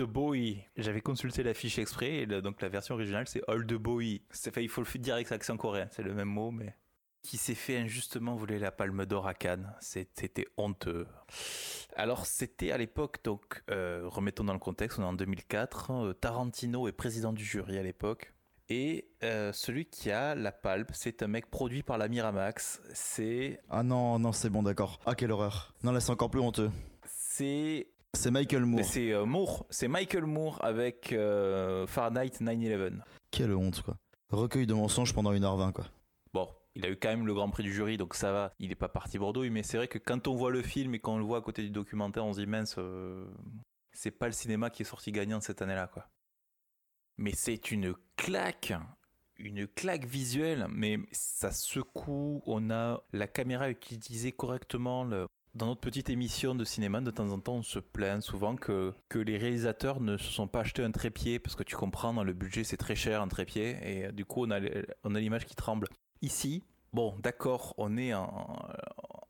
Oui, j'avais consulté l'affiche exprès, et donc la version originale c'est Old Boy. il faut le dire avec l'accent coréen, c'est le même mot, mais qui s'est fait injustement voler la palme d'or à Cannes. C'était honteux. Alors c'était à l'époque, donc euh, remettons dans le contexte, on est en 2004, euh, Tarantino est président du jury à l'époque. Et euh, celui qui a la palme, c'est un mec produit par la Miramax. C'est. Ah non, non, c'est bon, d'accord. Ah, quelle horreur. Non, là, c'est encore plus honteux. C'est. C'est Michael Moore. C'est Moore. C'est Michael Moore avec Fahrenheit 9-11. Quelle honte, quoi. Recueil de mensonges pendant 1h20, quoi. Bon, il a eu quand même le Grand Prix du jury, donc ça va. Il n'est pas parti Bordeaux, mais c'est vrai que quand on voit le film et qu'on le voit à côté du documentaire, on se dit mince, euh, c'est pas le cinéma qui est sorti gagnant cette année-là, quoi. Mais c'est une claque, une claque visuelle, mais ça secoue. On a la caméra utilisée correctement. Dans notre petite émission de cinéma, de temps en temps, on se plaint souvent que, les réalisateurs ne se sont pas achetés un trépied, parce que tu comprends, dans le budget, c'est très cher un trépied, et du coup, on a, l'image qui tremble. Ici, bon, d'accord, on est en,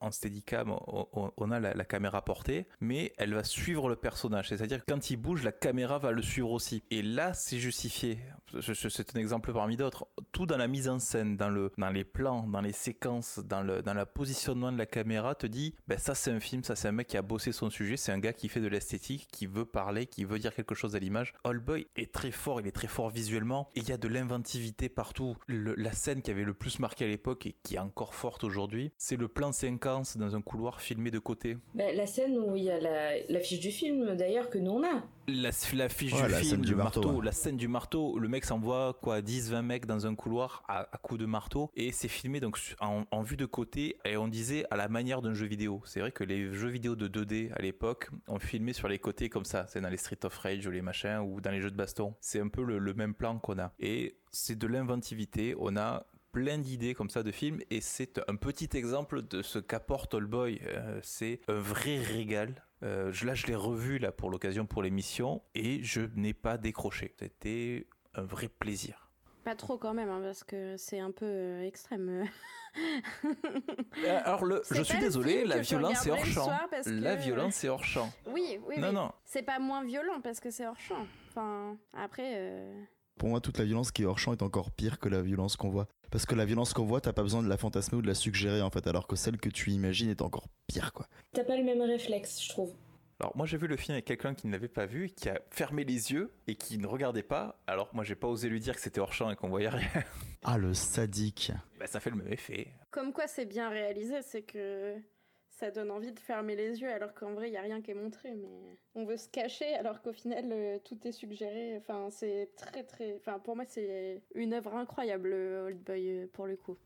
en steadicam, on, a la, caméra portée, mais elle va suivre le personnage. C'est-à-dire que quand il bouge, la caméra va le suivre aussi. Et là, c'est justifié. C'est un exemple parmi d'autres. Tout dans la mise en scène, dans, le, dans les plans, dans les séquences, dans le, dans positionnement de la caméra, te dit, ben ça c'est un film, ça c'est un mec qui a bossé son sujet, c'est un gars qui fait de l'esthétique, qui veut parler, qui veut dire quelque chose à l'image. Old Boy est très fort, il est très fort visuellement, et il y a de l'inventivité partout. la scène qui avait le plus marqué à l'époque et qui est encore forte aujourd'hui, c'est le plan 50 dans un couloir filmé de côté. Bah, la scène où il y a l'affiche du film d'ailleurs que nous on a. La, fiche du film, du marteau, la scène du marteau, le mec s'envoie quoi 10-20 mecs dans un couloir à, coups de marteau et c'est filmé donc en, vue de côté et on disait à la manière d'un jeu vidéo. C'est vrai que les jeux vidéo de 2D à l'époque on filmé sur les côtés comme ça, c'est dans les Street of Rage ou les machins ou dans les jeux de baston. C'est un peu le, même plan qu'on a et c'est de l'inventivité. On a plein d'idées comme ça de films et c'est un petit exemple de ce qu'apporte All Boy. Euh, c'est un vrai régal. Euh, là, je l'ai revu là pour l'occasion pour l'émission et je n'ai pas décroché. C'était un vrai plaisir. Pas trop quand même, hein, parce que c'est un peu euh, extrême. Alors, le, je suis désolé, la violence est hors champ. La violence est hors champ. Oui, oui, non, non. C'est pas moins violent parce que c'est hors champ. Enfin, après. Pour moi, toute la violence qui est hors champ est encore pire que la violence qu'on voit. Parce que la violence qu'on voit, t'as pas besoin de la fantasmer ou de la suggérer en fait, alors que celle que tu imagines est encore pire quoi. T'as pas le même réflexe, je trouve. Alors moi j'ai vu le film avec quelqu'un qui ne l'avait pas vu, qui a fermé les yeux et qui ne regardait pas. Alors moi j'ai pas osé lui dire que c'était hors champ et qu'on voyait rien. Ah le sadique. Bah ça fait le même effet. Comme quoi c'est bien réalisé, c'est que ça donne envie de fermer les yeux alors qu'en vrai il y a rien qui est montré mais on veut se cacher alors qu'au final euh, tout est suggéré enfin c'est très très enfin pour moi c'est une œuvre incroyable Old Boy euh, pour le coup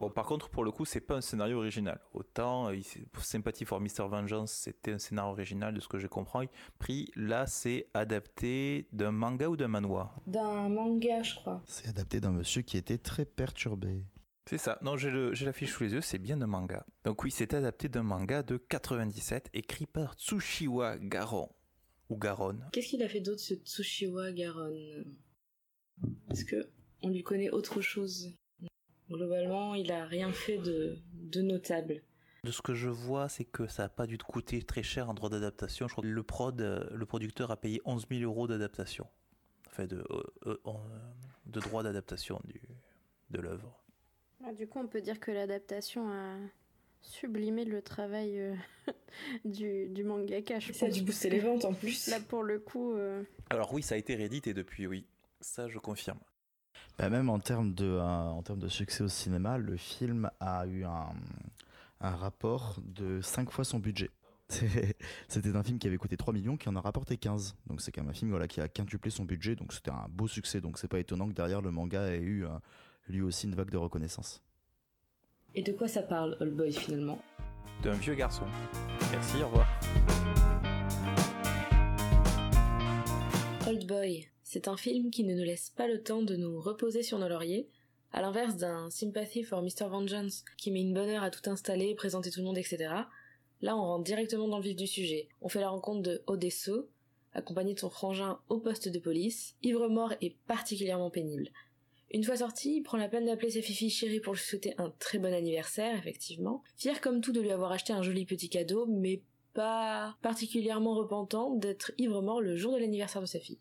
Bon, par contre, pour le coup, c'est pas un scénario original. Autant euh, Sympathy for Mr. Vengeance, c'était un scénario original de ce que j'ai compris. Pris, là, c'est adapté d'un manga ou d'un manoir? D'un manga, je crois. C'est adapté d'un monsieur qui était très perturbé. C'est ça. Non, j'ai l'affiche sous les yeux, c'est bien un manga. Donc oui, c'est adapté d'un manga de 97 écrit par Tsushiwa Garon. Ou Garon. Qu'est-ce qu'il a fait d'autre ce Tsushiwa Garon Est-ce que on lui connaît autre chose? Globalement, il a rien fait de, de notable. De ce que je vois, c'est que ça n'a pas dû coûter très cher en droit d'adaptation. Je crois que le prod, euh, le producteur a payé 11 000 euros d'adaptation. Enfin, de, euh, euh, de droit d'adaptation de l'œuvre. Ah, du coup, on peut dire que l'adaptation a sublimé le travail euh, du, du, mangaka. ça a dû booster les ventes en plus. Là, pour le coup. Euh, Alors, oui, ça a été réédité depuis, oui. Ça, je confirme. Bah même en termes, de, euh, en termes de succès au cinéma, le film a eu un, un rapport de 5 fois son budget. C'était un film qui avait coûté 3 millions, qui en a rapporté 15. Donc c'est quand même un film voilà, qui a quintuplé son budget, donc c'était un beau succès. Donc c'est pas étonnant que derrière le manga ait eu lui aussi une vague de reconnaissance. Et de quoi ça parle, Old Boy, finalement? D'un vieux garçon. Merci, au revoir. Old Boy, c'est un film qui ne nous laisse pas le temps de nous reposer sur nos lauriers, à l'inverse d'un Sympathy for Mr. Vengeance qui met une bonne heure à tout installer, présenter tout le monde, etc. Là, on rentre directement dans le vif du sujet. On fait la rencontre de Odesso, accompagné de son frangin au poste de police, ivre mort et particulièrement pénible. Une fois sorti, il prend la peine d'appeler sa fifi chérie pour lui souhaiter un très bon anniversaire, effectivement. Fier comme tout de lui avoir acheté un joli petit cadeau, mais pas particulièrement repentant d'être ivre mort le jour de l'anniversaire de sa fille.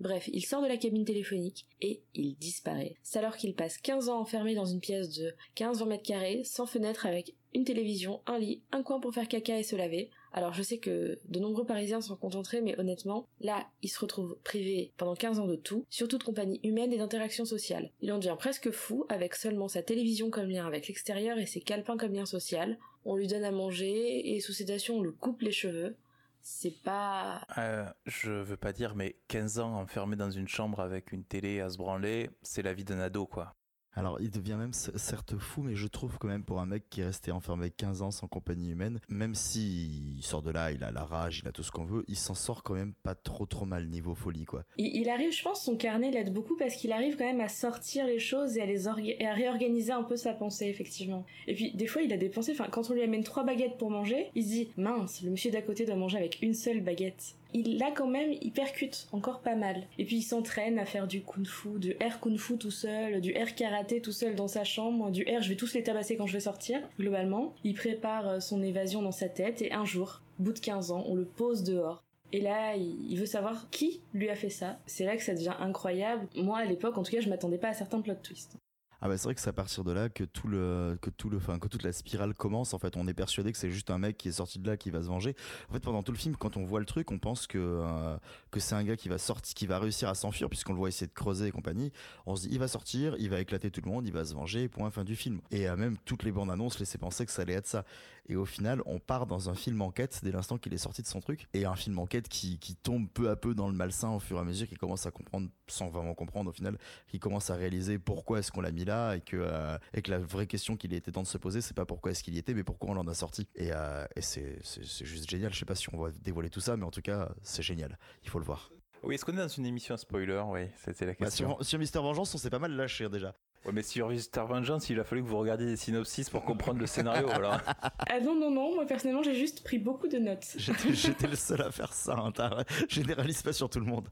Bref, il sort de la cabine téléphonique et il disparaît. C'est alors qu'il passe 15 ans enfermé dans une pièce de 15-20 mètres carrés, sans fenêtre, avec une télévision, un lit, un coin pour faire caca et se laver. Alors je sais que de nombreux Parisiens s'en contenteraient, mais honnêtement, là, il se retrouve privé pendant 15 ans de tout, surtout de compagnie humaine et d'interaction sociale. Il en devient presque fou avec seulement sa télévision comme lien avec l'extérieur et ses calepins comme lien social. On lui donne à manger et sous sédation on lui coupe les cheveux. C'est pas... Euh, je veux pas dire, mais 15 ans enfermé dans une chambre avec une télé à se branler, c'est la vie d'un ado, quoi. Alors, il devient même certes fou, mais je trouve quand même pour un mec qui est resté enfermé 15 ans sans compagnie humaine, même si il sort de là, il a la rage, il a tout ce qu'on veut, il s'en sort quand même pas trop trop mal niveau folie, quoi. Il, arrive, je pense, son carnet l'aide beaucoup parce qu'il arrive quand même à sortir les choses et à les et à réorganiser un peu sa pensée, effectivement. Et puis, des fois, il a des pensées, enfin, quand on lui amène trois baguettes pour manger, il se dit, mince, le monsieur d'à côté doit manger avec une seule baguette il là quand même, il percute encore pas mal. Et puis il s'entraîne à faire du kung-fu, du air kung-fu tout seul, du air karaté tout seul dans sa chambre, du air je vais tous les tabasser quand je vais sortir, globalement. Il prépare euh, son évasion dans sa tête et un jour, bout de 15 ans, on le pose dehors. Et là, il veut savoir qui lui a fait ça. C'est là que ça devient incroyable. Moi, à l'époque, en tout cas, je m'attendais pas à certains plot twists. Ah bah c'est vrai que c'est à partir de là que tout le que tout le enfin que toute la spirale commence en fait on est persuadé que c'est juste un mec qui est sorti de là qui va se venger. En fait pendant tout le film quand on voit le truc on pense que euh, que c'est un gars qui va sortir qui va réussir à s'enfuir puisqu'on le voit essayer de creuser et compagnie. On se dit il va sortir, il va éclater tout le monde, il va se venger point fin du film. Et euh, même toutes les bandes annonces laissaient penser que ça allait être ça. Et au final, on part dans un film enquête dès l'instant qu'il est sorti de son truc. Et un film enquête qui, qui tombe peu à peu dans le malsain au fur et à mesure, qui commence à comprendre, sans vraiment comprendre au final, qui commence à réaliser pourquoi est-ce qu'on l'a mis là et que, euh, et que la vraie question qu'il était temps de se poser, c'est pas pourquoi est-ce qu'il y était, mais pourquoi on l'en a sorti. Et, euh, et c'est, juste génial. Je sais pas si on va dévoiler tout ça, mais en tout cas, c'est génial. Il faut le voir. Oui, est-ce qu'on est dans une émission spoiler? Oui, c'était la bah, question. sur, sur Mister Vengeance, on s'est pas mal lâché déjà. Ouais, mais sur Star Vengeance, il a fallu que vous regardiez des synopsis pour comprendre le scénario. Voilà. Ah non, non, non, moi personnellement, j'ai juste pris beaucoup de notes. J'étais le seul à faire ça, hein, généralise pas sur tout le monde.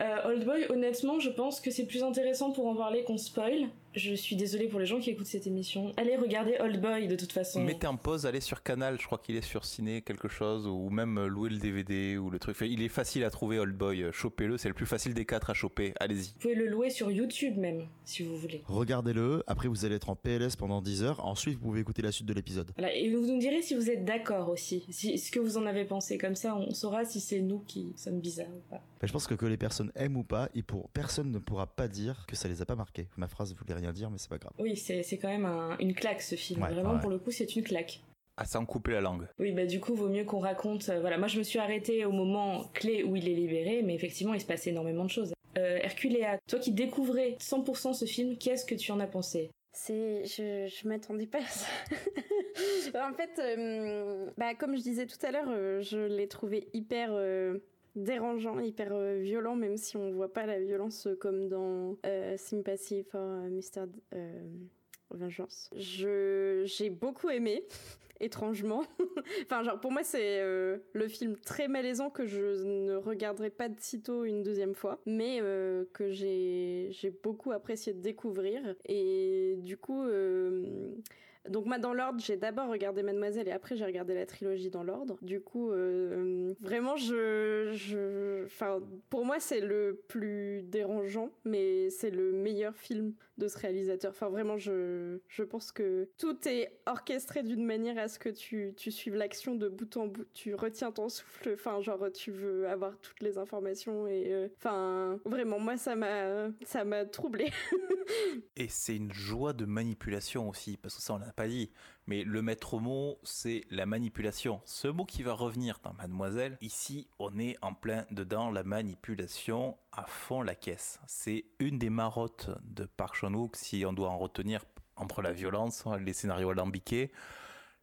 Euh, Old Boy, honnêtement, je pense que c'est plus intéressant pour en parler qu'on spoil. Je suis désolée pour les gens qui écoutent cette émission. Allez regarder Old Boy de toute façon. Mettez en pause, allez sur Canal, je crois qu'il est sur Ciné quelque chose, ou même euh, louer le DVD ou le truc. Il est facile à trouver Old Boy, euh, chopez-le, c'est le plus facile des quatre à choper, allez-y. Vous pouvez le louer sur YouTube même, si vous voulez. Regardez-le, après vous allez être en PLS pendant 10 heures, ensuite vous pouvez écouter la suite de l'épisode. Voilà, et vous nous direz si vous êtes d'accord aussi, si, ce que vous en avez pensé, comme ça on saura si c'est nous qui sommes bizarres ou pas. je pense que que les personnes aiment ou pas, et pour personne ne pourra pas dire que ça les a pas marqués. Ma phrase voulait rien dire, mais c'est pas grave. Oui, c'est quand même une claque ce film. Vraiment, pour le coup, c'est une claque. Ah, sans couper la langue. Oui, bah du coup, vaut mieux qu'on raconte. Euh, voilà, moi je me suis arrêtée au moment clé où il est libéré, mais effectivement, il se passait énormément de choses. Euh, Herculéa, toi qui découvrais 100% ce film, qu'est-ce que tu en as pensé? C'est, je, je m'attendais pas à ça. en fait, euh, bah, comme je disais tout à l'heure, euh, je l'ai trouvé hyper dérangeant, hyper euh, violent, même si on voit pas la violence comme dans euh, Sympathy for Mr. Vengeance. Je, j'ai beaucoup aimé, étrangement. enfin, genre, pour moi, c'est euh, le film très malaisant que je ne regarderai pas de sitôt une deuxième fois, mais que j'ai, j'ai beaucoup apprécié de découvrir. Et du coup, donc moi dans l'ordre, j'ai d'abord regardé Mademoiselle et après j'ai regardé la trilogie dans l'ordre. Du coup, euh, vraiment, je, enfin, pour moi c'est le plus dérangeant, mais c'est le meilleur film de ce réalisateur. Enfin vraiment, je, je pense que tout est orchestré d'une manière à ce que tu, tu suives l'action de bout en bout. Tu retiens ton souffle. Enfin genre tu veux avoir toutes les informations et euh, enfin vraiment moi ça m'a ça m'a troublé. et c'est une joie de manipulation aussi parce que ça on pas dit, mais le maître mot, c'est la manipulation. Ce mot qui va revenir dans Mademoiselle, ici, on est en plein dedans la manipulation à fond la caisse. C'est une des marottes de Park Chan-wook, si on doit en retenir entre la violence, les scénarios alambiqués,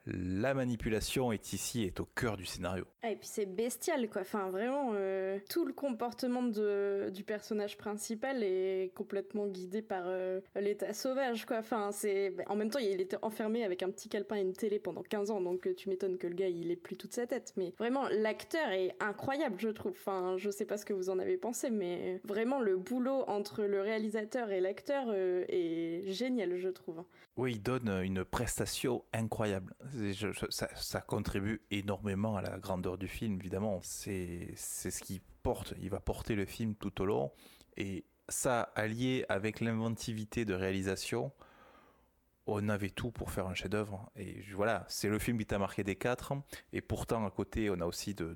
la manipulation est ici, est au cœur du scénario. Ah, et puis c'est bestial, quoi. Enfin, vraiment, euh, tout le comportement de, du personnage principal est complètement guidé par euh, l'état sauvage, quoi. Enfin, c'est... En même temps, il était enfermé avec un petit calepin et une télé pendant 15 ans, donc euh, tu m'étonnes que le gars, il ait plus toute sa tête. Mais vraiment, l'acteur est incroyable, je trouve. Enfin, je sais pas ce que vous en avez pensé, mais vraiment, le boulot entre le réalisateur et l'acteur est génial, je trouve. Oui, il donne une prestation incroyable ça, ça, contribue énormément à la grandeur du film, évidemment. C'est ce qui porte, il va porter le film tout au long. Et ça, allié avec l'inventivité de réalisation, on avait tout pour faire un chef-d'œuvre. Et voilà, c'est le film qui t'a marqué des quatre. Et pourtant, à côté, on a aussi de,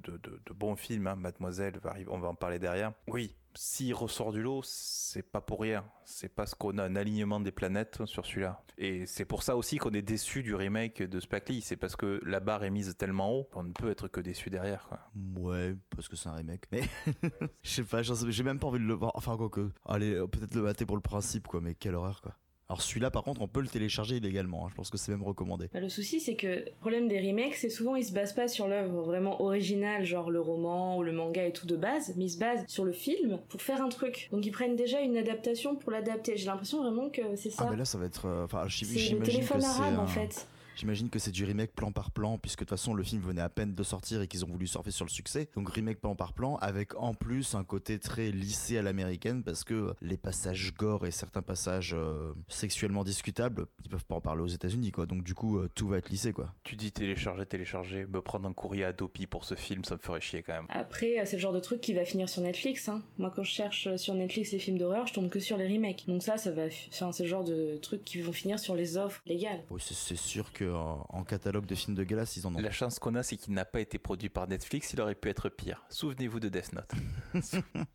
bons films. Hein. Mademoiselle, on va en parler derrière. Oui, s'il ressort du lot, c'est pas pour rien. C'est parce qu'on a un alignement des planètes sur celui-là. Et c'est pour ça aussi qu'on est déçu du remake de Spike Lee. C'est parce que la barre est mise tellement haut qu'on ne peut être que déçu derrière. Ouais, parce que c'est un remake. Mais je sais pas, j'ai même pas envie de le voir. Enfin, quoi que. Allez, peut-être le mater pour le principe, quoi. Mais quelle horreur, quoi. Alors celui-là, par contre, on peut le télécharger illégalement. Hein. Je pense que c'est même recommandé. Bah, le souci, c'est que le problème des remakes, c'est souvent ils se basent pas sur l'œuvre vraiment originale, genre le roman ou le manga et tout de base, mais ils se basent sur le film pour faire un truc. Donc ils prennent déjà une adaptation pour l'adapter. J'ai l'impression vraiment que c'est ça. Ah mais là, ça va être. Euh, enfin, c'est le téléphone arabe en fait. J'imagine que c'est du remake plan par plan, puisque de toute façon le film venait à peine de sortir et qu'ils ont voulu surfer sur le succès. Donc remake plan par plan, avec en plus un côté très lissé à l'américaine, parce que les passages gore et certains passages euh, sexuellement discutables, ils peuvent pas en parler aux États-Unis, quoi. Donc du coup, euh, tout va être lissé, quoi. Tu dis télécharger, télécharger, me prendre un courrier Adopi pour ce film, ça me ferait chier quand même. Après, euh, c'est le genre de truc qui va finir sur Netflix. Hein. Moi, quand je cherche sur Netflix les films d'horreur, je tombe que sur les remakes. Donc ça, ça va, enfin, c'est le genre de trucs qui vont finir sur les offres légales. Oui, c'est sûr que en catalogue de films de glace, ils en ont. La chance qu'on a, c'est qu'il n'a pas été produit par Netflix, il aurait pu être pire. Souvenez-vous de Death Note.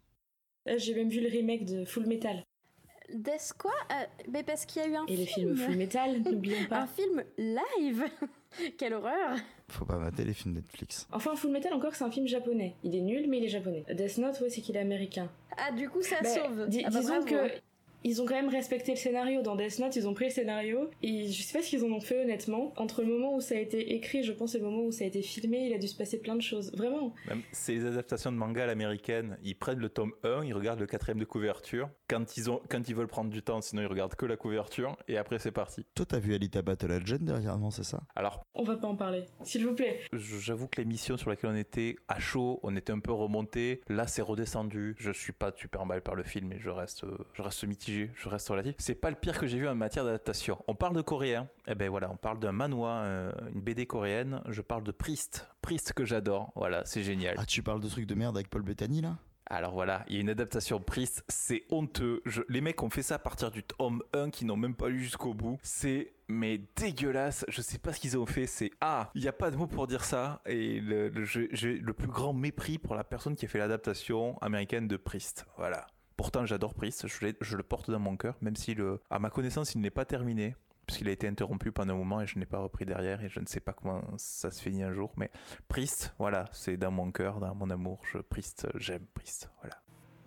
Euh, j'ai même vu le remake de Full Metal. Death quoi? Euh, Mais parce qu'il y a eu un Et film. le film Full Metal, n'oublions pas. Un film live Quelle horreur Faut pas mater les films Netflix. Enfin, Full Metal, encore, c'est un film japonais. Il est nul, mais il est japonais. Death Note, ouais, c'est qu'il est américain. Ah, du coup, ça bah, sauve. Ah bah disons que ils ont quand même respecté le scénario. Dans Death Note, ils ont pris le scénario et je sais pas ce qu'ils en ont fait honnêtement. Entre le moment où ça a été écrit, je pense, et le moment où ça a été filmé, il a dû se passer plein de choses. Vraiment. C'est les adaptations de manga à l'américaine. Ils prennent le tome 1, ils regardent le quatrième de couverture. Quand ils, ont, quand ils veulent prendre du temps, sinon ils regardent que la couverture et après c'est parti. Toi, t'as vu Alita Battle Legend dernièrement, c'est ça? Alors. On va pas en parler, s'il vous plaît. J'avoue que l'émission sur laquelle on était à chaud, on était un peu remonté. Là, c'est redescendu. Je suis pas super emballé par le film et je reste, je reste mitigé, je reste relatif c'est pas le pire que j'ai vu en matière d'adaptation. On parle de coréen, et eh ben voilà, on parle d'un manhwa, euh, une BD coréenne. Je parle de Priest, Priest que j'adore. Voilà, c'est génial. Ah, tu parles de trucs de merde avec Paul Bettany là? Alors voilà, il y a une adaptation Priest, c'est honteux. les mecs ont fait ça à partir du tome 1 qui n'ont même pas lu jusqu'au bout. C'est mais dégueulasse. Je sais pas ce qu'ils ont fait. C'est ah, il n'y a pas de mot pour dire ça. Et j'ai le plus grand mépris pour la personne qui a fait l'adaptation américaine de Priest. Voilà. Pourtant, j'adore Priest, je, le porte dans mon cœur, même si, le, à ma connaissance, il n'est pas terminé, puisqu'il a été interrompu pendant un moment et je n'ai pas repris derrière, et je ne sais pas comment ça se finit un jour. Mais Priest, voilà, c'est dans mon cœur, dans mon amour. Je, Priest, j'aime Priest, voilà.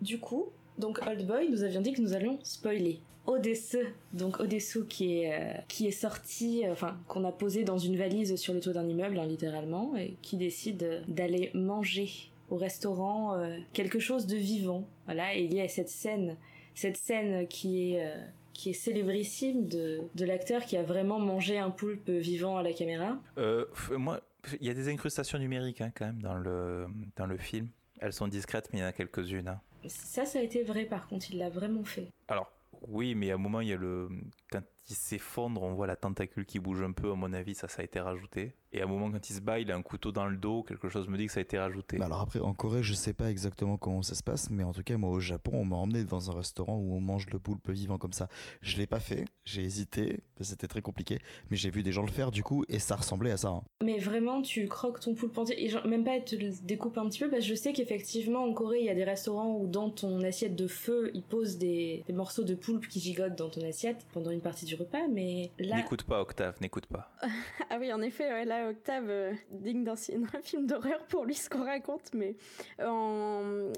Du coup, donc Old Boy, nous avions dit que nous allions spoiler. Odesse, donc Odessu qui est, euh, qui est sorti, euh, enfin qu'on a posé dans une valise sur le toit d'un immeuble, hein, littéralement, et qui décide d'aller manger au restaurant euh, quelque chose de vivant. Voilà, et il y a cette scène, cette scène qui est euh, qui est célébrissime de, de l'acteur qui a vraiment mangé un poulpe vivant à la caméra. Euh, moi, il y a des incrustations numériques hein, quand même dans le dans le film. Elles sont discrètes, mais il y en a quelques-unes. Hein. Ça, ça a été vrai par contre, il l'a vraiment fait. Alors, oui, mais à un moment, il y a le. Quand il s'effondre, on voit la tentacule qui bouge un peu, à mon avis, ça, ça a été rajouté. Et à un moment, quand il se bat, il a un couteau dans le dos, quelque chose me dit que ça a été rajouté. Bah alors après, en Corée, je sais pas exactement comment ça se passe, mais en tout cas, moi, au Japon, on m'a emmené dans un restaurant où on mange le poulpe vivant comme ça. Je l'ai pas fait, j'ai hésité, c'était très compliqué, mais j'ai vu des gens le faire du coup, et ça ressemblait à ça. Hein. Mais vraiment, tu croques ton poulpe entier, et même pas, tu le découpes un petit peu, parce que je sais qu'effectivement, en Corée, il y a des restaurants où dans ton assiette de feu, ils posent des, des morceaux de poulpe qui gigotent dans ton assiette pendant une partie du repas, mais là... N'écoute pas, Octave, n'écoute pas. ah oui, en effet, là, Octave... Euh, digne d'un film d'horreur pour lui ce qu'on raconte, mais en,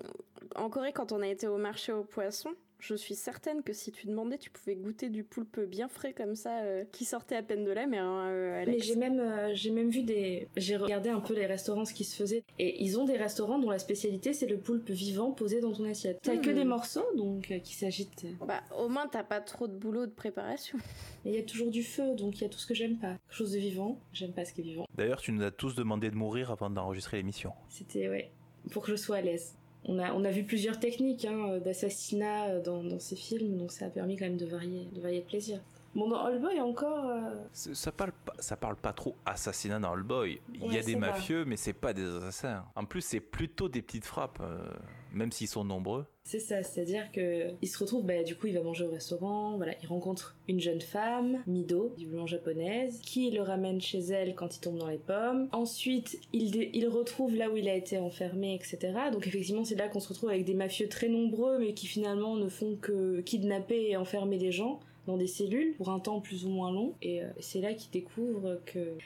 en Corée, quand on a été au marché aux poissons, je suis certaine que si tu demandais, tu pouvais goûter du poulpe bien frais comme ça, euh, qui sortait à peine de la mer. Hein, euh, mais j'ai même, euh, j'ai même vu des, j'ai regardé un peu les restaurants ce qui se faisait, et ils ont des restaurants dont la spécialité c'est le poulpe vivant posé dans ton assiette. T'as que des hmm. morceaux donc qui s'agitent. Bah au moins t'as pas trop de boulot de préparation. Mais il y a toujours du feu, donc il y a tout ce que j'aime pas. Quelque chose de vivant, j'aime pas ce qui est vivant. D'ailleurs, tu nous as tous demandé de mourir avant d'enregistrer l'émission. C'était ouais, pour que je sois à l'aise on a, on a vu plusieurs techniques hein, d'assassinat dans, dans, ces films, donc ça a permis quand même de varier, de varier le plaisir. Bon, dans Boy encore. euh, Ça parle, pas, ça parle pas trop assassinat dans Old Boy. Il y Ouais, a des mafieux, mais c'est pas des assassins. En plus, c'est plutôt des petites frappes, euh, même s'ils sont nombreux. C'est ça, c'est-à-dire que il se retrouve, bah, du coup, il va manger au restaurant, voilà, il rencontre une jeune femme, Mido, visiblement japonaise, qui le ramène chez elle quand il tombe dans les pommes. Ensuite, il, il retrouve là où il a été enfermé, etc. Donc effectivement, c'est là qu'on se retrouve avec des mafieux très nombreux, mais qui finalement ne font que kidnapper et enfermer des gens dans des cellules pour un temps plus ou moins long. Et euh, c'est là qu'il découvre que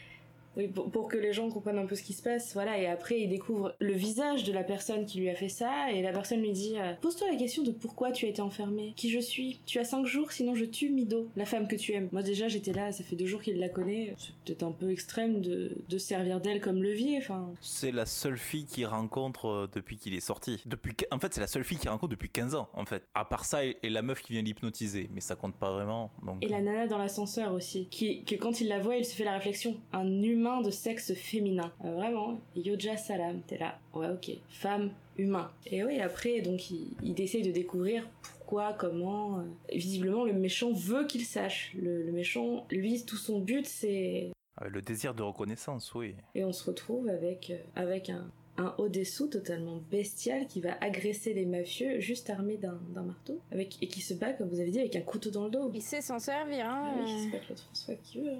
oui, pour, pour que les gens comprennent un peu ce qui se passe, voilà. Et après, il découvre le visage de la personne qui lui a fait ça, et la personne lui dit euh, Pose-toi la question de pourquoi tu as été enfermé, qui je suis? Tu as cinq jours, sinon je tue Mido, la femme que tu aimes. Moi déjà, j'étais là, ça fait deux jours qu'il la connaît. C'est peut-être un peu extrême de, de se servir d'elle comme levier. Enfin, C'est la seule fille qu'il rencontre euh, depuis qu'il est sorti. Depuis, en fait, c'est la seule fille qu'il rencontre depuis 15 ans, en fait. À part ça, et, et la meuf qui vient l'hypnotiser, mais ça compte pas vraiment. Donc... Et la nana dans l'ascenseur aussi, qui, que quand il la voit, il se fait la réflexion. Un humain de sexe féminin. Euh, vraiment, Yoja Salam, t'es là. Ouais, ok. Femme, humain. Et oui, après, donc, il, il essaye de découvrir pourquoi, comment. euh, Visiblement, le méchant veut qu'il sache. Le, le méchant, lui, tout son but, c'est... Euh, Le désir de reconnaissance, oui. Et on se retrouve avec, euh, avec un, un Odessu totalement bestial qui va agresser les mafieux juste armé d'un d'un marteau. Avec, et qui se bat, comme vous avez dit, avec un couteau dans le dos. Il sait s'en servir, Ah hein. oui, c'est pas Claude François qui veut.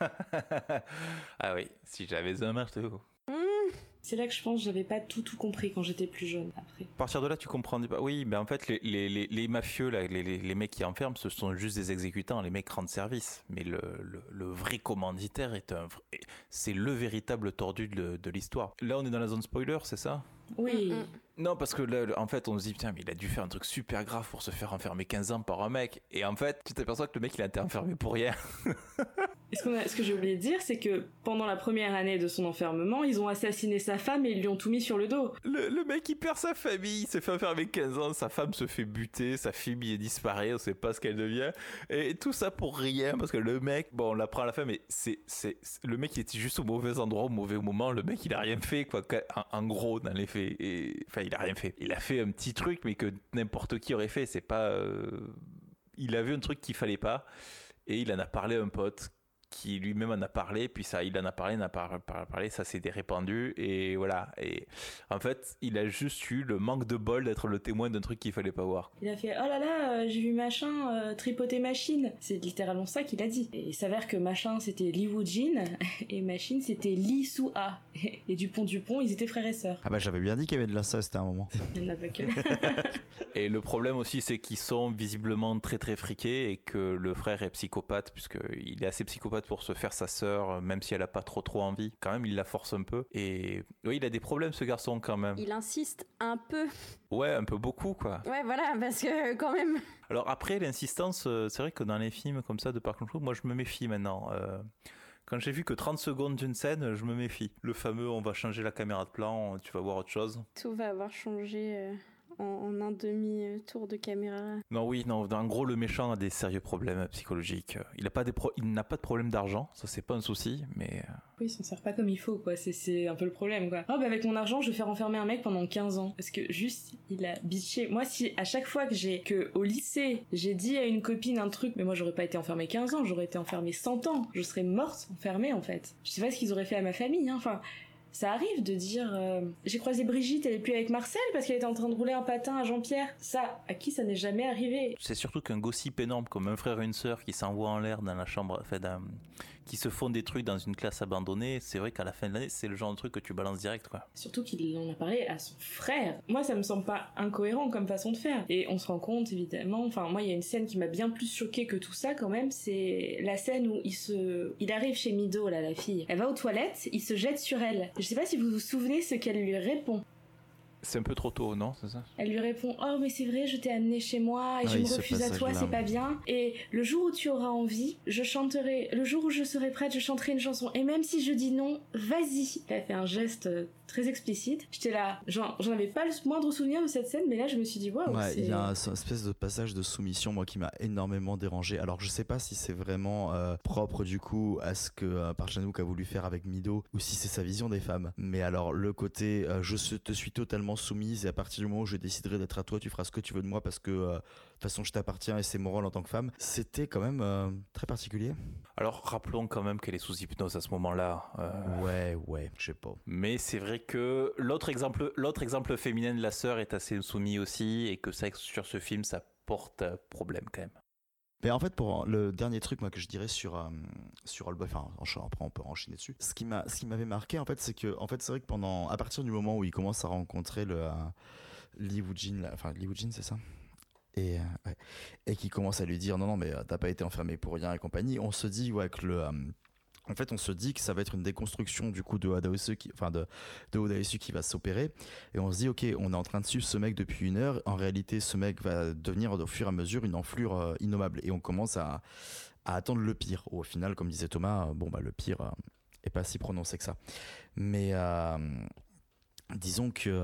hein. ah oui, si j'avais un marteau. C'est là que je pense que j'avais pas tout tout compris quand j'étais plus jeune après. À partir de là, tu comprends pas. Oui, mais en fait, les, les, les, les mafieux, là, les, les, les mecs qui enferment, ce sont juste des exécutants. Les mecs rendent service. Mais le, le, le vrai commanditaire est un, vrai- c'est le véritable tordu de, de l'histoire. Là, on est dans la zone spoiler, c'est ça? Oui. Mm, mm. Non, parce que là, en fait, on se dit, putain, mais il a dû faire un truc super grave pour se faire enfermer 15 ans par un mec. Et en fait, tu t'aperçois que le mec, il a été enfermé pour rien. Ce, que j'ai oublié de dire, c'est que pendant la première année de son enfermement, ils ont assassiné sa femme et ils lui ont tout mis sur le dos. Le, mec, il perd sa famille, il se fait enfermer 15 ans, sa femme se fait buter, sa fille est disparaît, on sait pas ce qu'elle devient. Et tout ça pour rien, parce que le mec, bon, on l'apprend à la fin, mais c'est, c'est, le mec, il était juste au mauvais endroit, au mauvais moment. Le mec, il a rien fait, quoi, en, gros, dans les faits. Enfin, il a rien fait. Il a fait un petit truc, mais que n'importe qui aurait fait. C'est pas. euh, Il a vu un truc qu'il fallait pas, et il en a parlé à un pote qui lui-même en a parlé, puis ça, il en a parlé, il en a par- par- parlé, ça s'est répandu, et voilà. Et en fait, il a juste eu le manque de bol d'être le témoin d'un truc qu'il fallait pas voir. Il a fait Oh là là, euh, j'ai vu machin euh, tripoter machine. C'est littéralement ça qu'il a dit. Et il s'avère que machin c'était Lee Woo Jin et machine c'était Lee Soo Ah. Et, et Dupont Dupont, ils étaient frères et sœurs. Ah bah j'avais bien dit qu'il y avait de l'inceste à un moment. Il n'y en a pas que. Et le problème aussi, c'est qu'ils sont visiblement très très friqués et que le frère est psychopathe, puisqu'il est assez psychopathe pour se faire sa sœur, même si elle a pas trop trop envie. Quand même, il la force un peu. Et oui, il a des problèmes ce garçon quand même. Il insiste un peu. Ouais, un peu beaucoup quoi. Ouais, voilà, parce que quand même. Alors après, l'insistance, euh, c'est vrai que dans les films comme ça de Park Chan-wook, moi je me méfie maintenant. Euh, quand j'ai vu que 30 secondes d'une scène, je me méfie. Le fameux on va changer la caméra de plan, tu vas voir autre chose. Tout va avoir changé euh, en, en un demi-tour de caméra. Non, oui, non. En gros, le méchant a des sérieux problèmes psychologiques. Il n'a pas, des pro- il n'a pas de problème d'argent, ça c'est pas un souci, mais euh, Oui, il s'en sert pas comme il faut, quoi. C'est- C'est un peu le problème, quoi. Oh, bah avec mon argent, je vais faire enfermer un mec pendant 15 ans. Parce que juste, il a bitché. Moi, si à chaque fois que j'ai, que au lycée, j'ai dit à une copine un truc, mais moi j'aurais pas été enfermée 15 ans, j'aurais été enfermée 100 ans. Je serais morte enfermée, en fait. Je sais pas ce qu'ils auraient fait à ma famille, hein. Enfin. Ça arrive de dire euh, j'ai croisé Brigitte, elle est plus avec Marcel parce qu'elle était en train de rouler un patin à Jean-Pierre. Ça, à qui ça n'est jamais arrivé c'est surtout qu'un gossip énorme comme un frère et une sœur qui s'envoient en l'air dans la chambre, dans- qui se font des trucs dans une classe abandonnée, c'est vrai qu'à la fin de l'année, c'est le genre de truc que tu balances direct, quoi. Surtout qu'il en a parlé à son frère. Moi, ça me semble pas incohérent comme façon de faire. Et on se rend compte, évidemment. Enfin, moi, il y a une scène qui m'a bien plus choquée que tout ça, quand même. C'est la scène où il se, il arrive chez Mido, là, la fille. Elle va aux toilettes, il se jette sur elle. Je sais pas si vous vous souvenez ce qu'elle lui répond. C'est un peu trop tôt, non C'est ça? Elle lui répond Oh, mais c'est vrai, je t'ai amené chez moi et Ah je me refuse à toi, c'est pas bien. Et le jour où tu auras envie, je chanterai. Le jour où je serai prête, je chanterai une chanson. Et même si je dis non, vas-y. Elle a fait un geste euh, très explicite. J'étais là, j'en avais pas le moindre souvenir de cette scène, mais là je me suis dit waouh. Ouais, il y a un, espèce de passage de soumission moi qui m'a énormément dérangé. Alors je sais pas si c'est vraiment euh, propre du coup à ce que euh, Parchanouk a voulu faire avec Mido ou si c'est sa vision des femmes. Mais alors le côté euh, je te suis totalement soumise et à partir du moment où je déciderai d'être à toi, tu feras ce que tu veux de moi parce que toute façon je t'appartiens et c'est mon rôle en tant que femme. C'était quand même très particulier. Alors rappelons quand même qu'elle est sous hypnose à ce moment-là. Ouais, ouais, je sais pas. Mais c'est vrai que l'autre exemple, l'autre exemple féminin de la sœur est assez soumis aussi et que ça, sur ce film, ça porte problème quand même. Mais en fait, pour le dernier truc moi que je dirais sur euh, sur Boy, enfin après on peut enchaîner dessus. Ce qui m'a, ce qui m'avait marqué en fait, c'est que en fait c'est vrai que pendant, à partir du moment où il commence à rencontrer le euh, Lee Woo Jin, enfin Lee Woo Jin c'est ça, et euh, et qui commence à lui dire non non mais t'as pas été enfermé pour rien et compagnie, on se dit ouais que le en fait, on se dit que ça va être une déconstruction du coup de Adaosu qui, enfin de, de qui va s'opérer, et on se dit ok, on est en train de suivre ce mec depuis une heure. En réalité, ce mec va devenir au fur et à mesure une enflure euh, innommable, et on commence à, attendre le pire. Au final, comme disait Thomas, euh, bon bah le pire euh, est pas si prononcé que ça. Mais disons que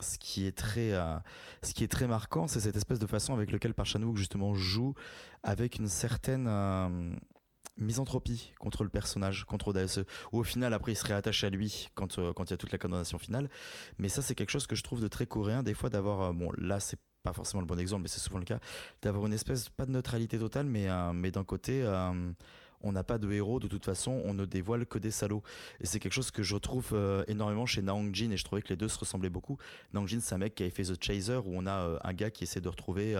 ce qui est très ce qui est très marquant c'est cette espèce de façon avec laquelle Parchanouk justement joue avec une certaine misanthropie contre le personnage, contre Odaise, ou au final après il serait attaché à lui quand euh, quand il y a toute la condamnation finale. Mais ça c'est quelque chose que je trouve de très coréen des fois d'avoir euh, bon là c'est pas forcément le bon exemple mais c'est souvent le cas d'avoir une espèce pas de neutralité totale mais euh, mais d'un côté on n'a pas de héros de toute façon, on ne dévoile que des salauds. Et c'est quelque chose que je retrouve énormément chez Naong Jin et je trouvais que les deux se ressemblaient beaucoup. Naong Jin c'est un mec qui avait fait The Chaser où on a un gars qui essaie de retrouver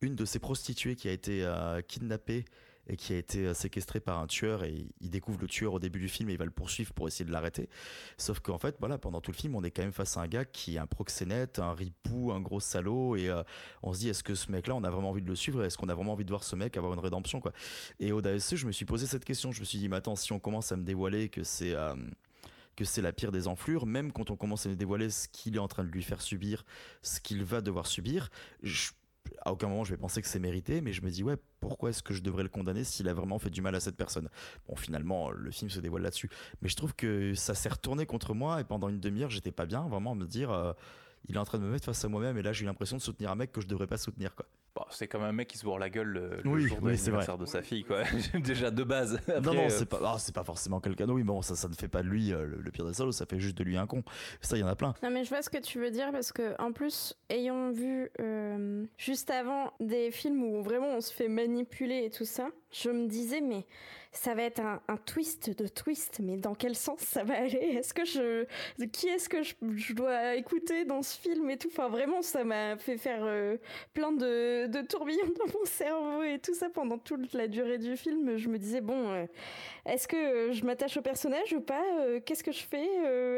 une de ses prostituées qui a été kidnappée et qui a été euh, séquestré par un tueur et il découvre le tueur au début du film et il va le poursuivre pour essayer de l'arrêter. Sauf qu'en fait, voilà, pendant tout le film, on est quand même face à un gars qui est un proxénète, un ripou, un gros salaud et euh, on se dit est-ce que ce mec-là, on a vraiment envie de le suivre? Est-ce qu'on a vraiment envie de voir ce mec avoir une rédemption Et au DSC, je me suis posé cette question. Je me suis dit, mais attends, si on commence à me dévoiler que c'est euh, que c'est la pire des enflures, même quand on commence à me dévoiler ce qu'il est en train de lui faire subir, ce qu'il va devoir subir, je à aucun moment je vais penser que c'est mérité, mais je me dis ouais, pourquoi est-ce que je devrais le condamner s'il a vraiment fait du mal à cette personne? Bon, finalement, le film se dévoile là-dessus, mais je trouve que ça s'est retourné contre moi et pendant une demi-heure, j'étais pas bien, vraiment à me dire, euh, il est en train de me mettre face à moi-même et là j'ai eu l'impression de soutenir un mec que je devrais pas soutenir quoi c'est comme un mec qui se bourre la gueule le, jour de l'anniversaire de sa fille, quoi. Déjà de base. non, non, euh, c'est pas, ah, c'est pas forcément quelqu'un. Oui, bon, ça, ça ne fait pas de lui euh, le, pire des salauds, ça fait juste de lui un con. Ça, il y en a plein. Non, mais je vois ce que tu veux dire parce que, en plus, ayant vu euh, juste avant des films où vraiment on se fait manipuler et tout ça, je me disais, mais ça va être un, twist de twist, mais dans quel sens ça va aller? Est-ce que je, qui est-ce que je, dois écouter dans ce film et tout? Enfin, vraiment, ça m'a fait faire euh, plein de, de, tourbillons dans mon cerveau et tout ça pendant toute la durée du film. Je me disais bon, euh, est-ce que je m'attache au personnage ou pas? Euh, Qu'est-ce que je fais?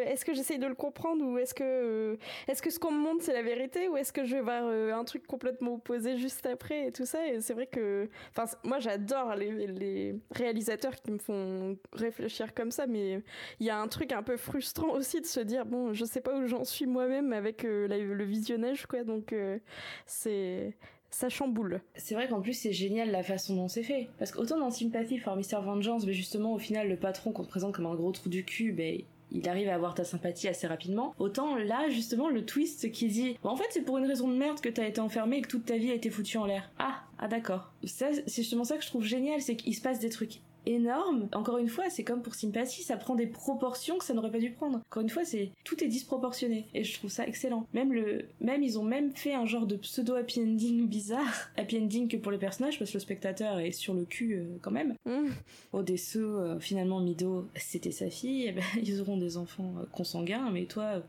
Est-ce que j'essaye de le comprendre ou est-ce que, est-ce que ce qu'on me montre c'est la vérité ou est-ce que je vais voir un truc complètement opposé juste après et tout ça? Et c'est vrai que, enfin, moi j'adore les, les réalisations qui me font réfléchir comme ça, mais il y a un truc un peu frustrant aussi de se dire bon, je sais pas où j'en suis moi-même avec euh, le visionnage, quoi. Donc euh, c'est ça chamboule. C'est vrai qu'en plus c'est génial la façon dont c'est fait. Parce qu'autant dans Sympathy for Mr. Vengeance, mais justement au final le patron qu'on te présente comme un gros trou du cul, ben il arrive à avoir ta sympathie assez rapidement. Autant là, justement, le twist qui dit en fait, c'est pour une raison de merde que t'as été enfermé et que toute ta vie a été foutue en l'air. Ah, ah d'accord. C'est justement ça que je trouve génial, c'est qu'il se passe des trucs énorme. Encore une fois, c'est comme pour Sympathie, ça prend des proportions que ça n'aurait pas dû prendre. Encore une fois, c'est tout est disproportionné et je trouve ça excellent. Même le, même ils ont même fait un genre de pseudo happy ending bizarre, happy ending que pour les personnages parce que le spectateur est sur le cul euh, quand même. Mm. Odessa, euh, finalement Mido, c'était sa fille, eh ben, ils auront des enfants euh, consanguins, mais toi,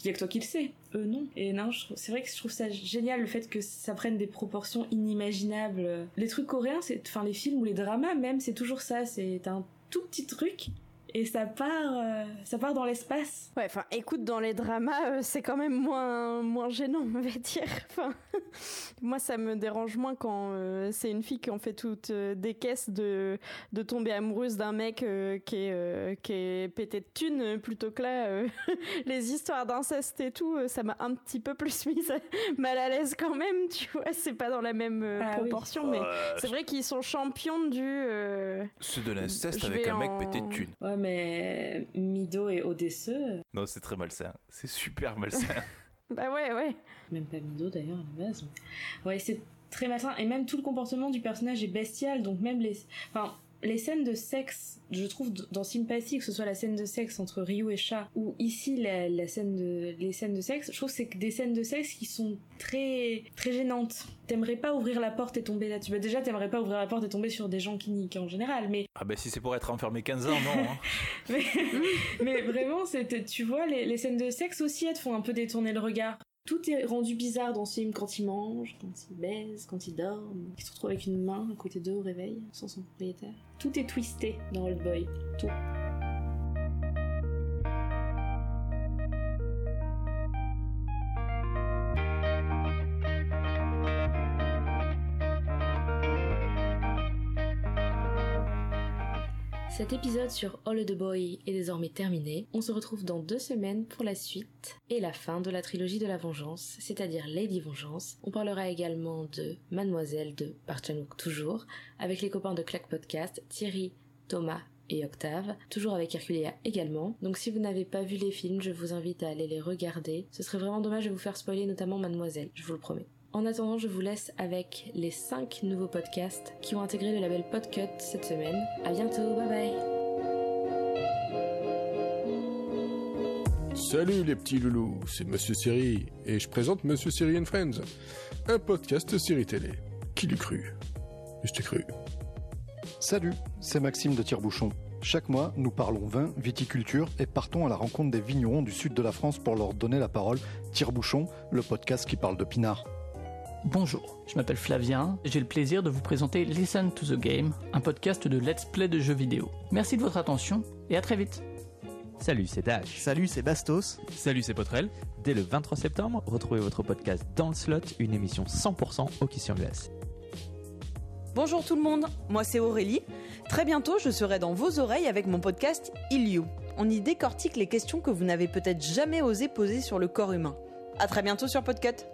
il y a que toi qui le sais. Eux, non. Et non, c'est vrai que je trouve ça génial le fait que ça prenne des proportions inimaginables. Les trucs coréens, c'est, enfin, les films ou les dramas même, c'est toujours ça. C'est un tout petit truc et ça part euh, ça part dans l'espace. Ouais, enfin écoute dans les dramas, euh, c'est quand même moins moins gênant, on va dire. Enfin moi, ça me dérange moins quand euh, c'est une fille qui en fait toutes euh, des caisses de, de tomber amoureuse d'un mec euh, qui, est, qui est pété de thunes, plutôt que là, les histoires d'inceste et tout, ça m'a un petit peu plus mise mal à l'aise quand même, tu vois, c'est pas dans la même ah proportion, mais c'est vrai qu'ils sont champions du... c'est de l'inceste avec un mec pété de thunes. Ouais, mais Mido et Odesseux... Non, c'est très malsain, c'est super malsain. bah ouais, ouais. Même pas Mido d'ailleurs à la base. Ouais, c'est très malsain. Et même tout le comportement du personnage est bestial, donc même les. Enfin, les scènes de sexe, je trouve dans Sympathie, que ce soit la scène de sexe entre Ryu et Chat, ou ici la, scène de, les scènes de sexe, je trouve que c'est des scènes de sexe qui sont très, très gênantes. T'aimerais pas ouvrir la porte et tomber là-dessus. Bah déjà, t'aimerais pas ouvrir la porte et tomber sur des gens qui niquent en général, mais... Ah bah si c'est pour être enfermé 15 ans, non. Hein. mais, vraiment, tu vois, les, les scènes de sexe aussi, elles te font un peu détourner le regard. Tout est rendu bizarre dans ce film quand il mange, quand il baise, quand il dort, il se retrouve avec une main à côté d'eux au réveil, sans son propriétaire. Tout est twisté dans Old Boy. Tout. Cet épisode sur All the Boy est désormais terminé. On se retrouve dans deux semaines pour la suite et la fin de la trilogie de la vengeance, c'est-à-dire Lady Vengeance. On parlera également de Mademoiselle de Parchanouk toujours, avec les copains de Clack Podcast, Thierry, Thomas et Octave, toujours avec Herculea également. Donc si vous n'avez pas vu les films, je vous invite à aller les regarder. Ce serait vraiment dommage de vous faire spoiler notamment Mademoiselle, je vous le promets. En attendant, je vous laisse avec les 5 nouveaux podcasts qui ont intégré le label Podcut cette semaine. À bientôt, bye bye Salut les petits loulous, c'est Monsieur Siri et je présente Monsieur Siri and Friends, un podcast série télé. Qui l'eût cru? Je t'ai cru. Salut, c'est Maxime de Tire-Bouchon. Chaque mois, nous parlons vin, viticulture et partons à la rencontre des vignerons du sud de la France pour leur donner la parole. Tire-Bouchon, le podcast qui parle de pinard. Bonjour, je m'appelle Flavien et j'ai le plaisir de vous présenter Listen to the Game, un podcast de let's play de jeux vidéo. Merci de votre attention et à très vite. Salut, c'est Dash. Salut, c'est Bastos. Salut, c'est Potrel. Dès le 23 septembre, retrouvez votre podcast dans le slot, une émission 100% hockey sur glace. Bonjour tout le monde, moi c'est Aurélie. Très bientôt, je serai dans vos oreilles avec mon podcast Il On y décortique les questions que vous n'avez peut-être jamais osé poser sur le corps humain. À très bientôt sur Podcut.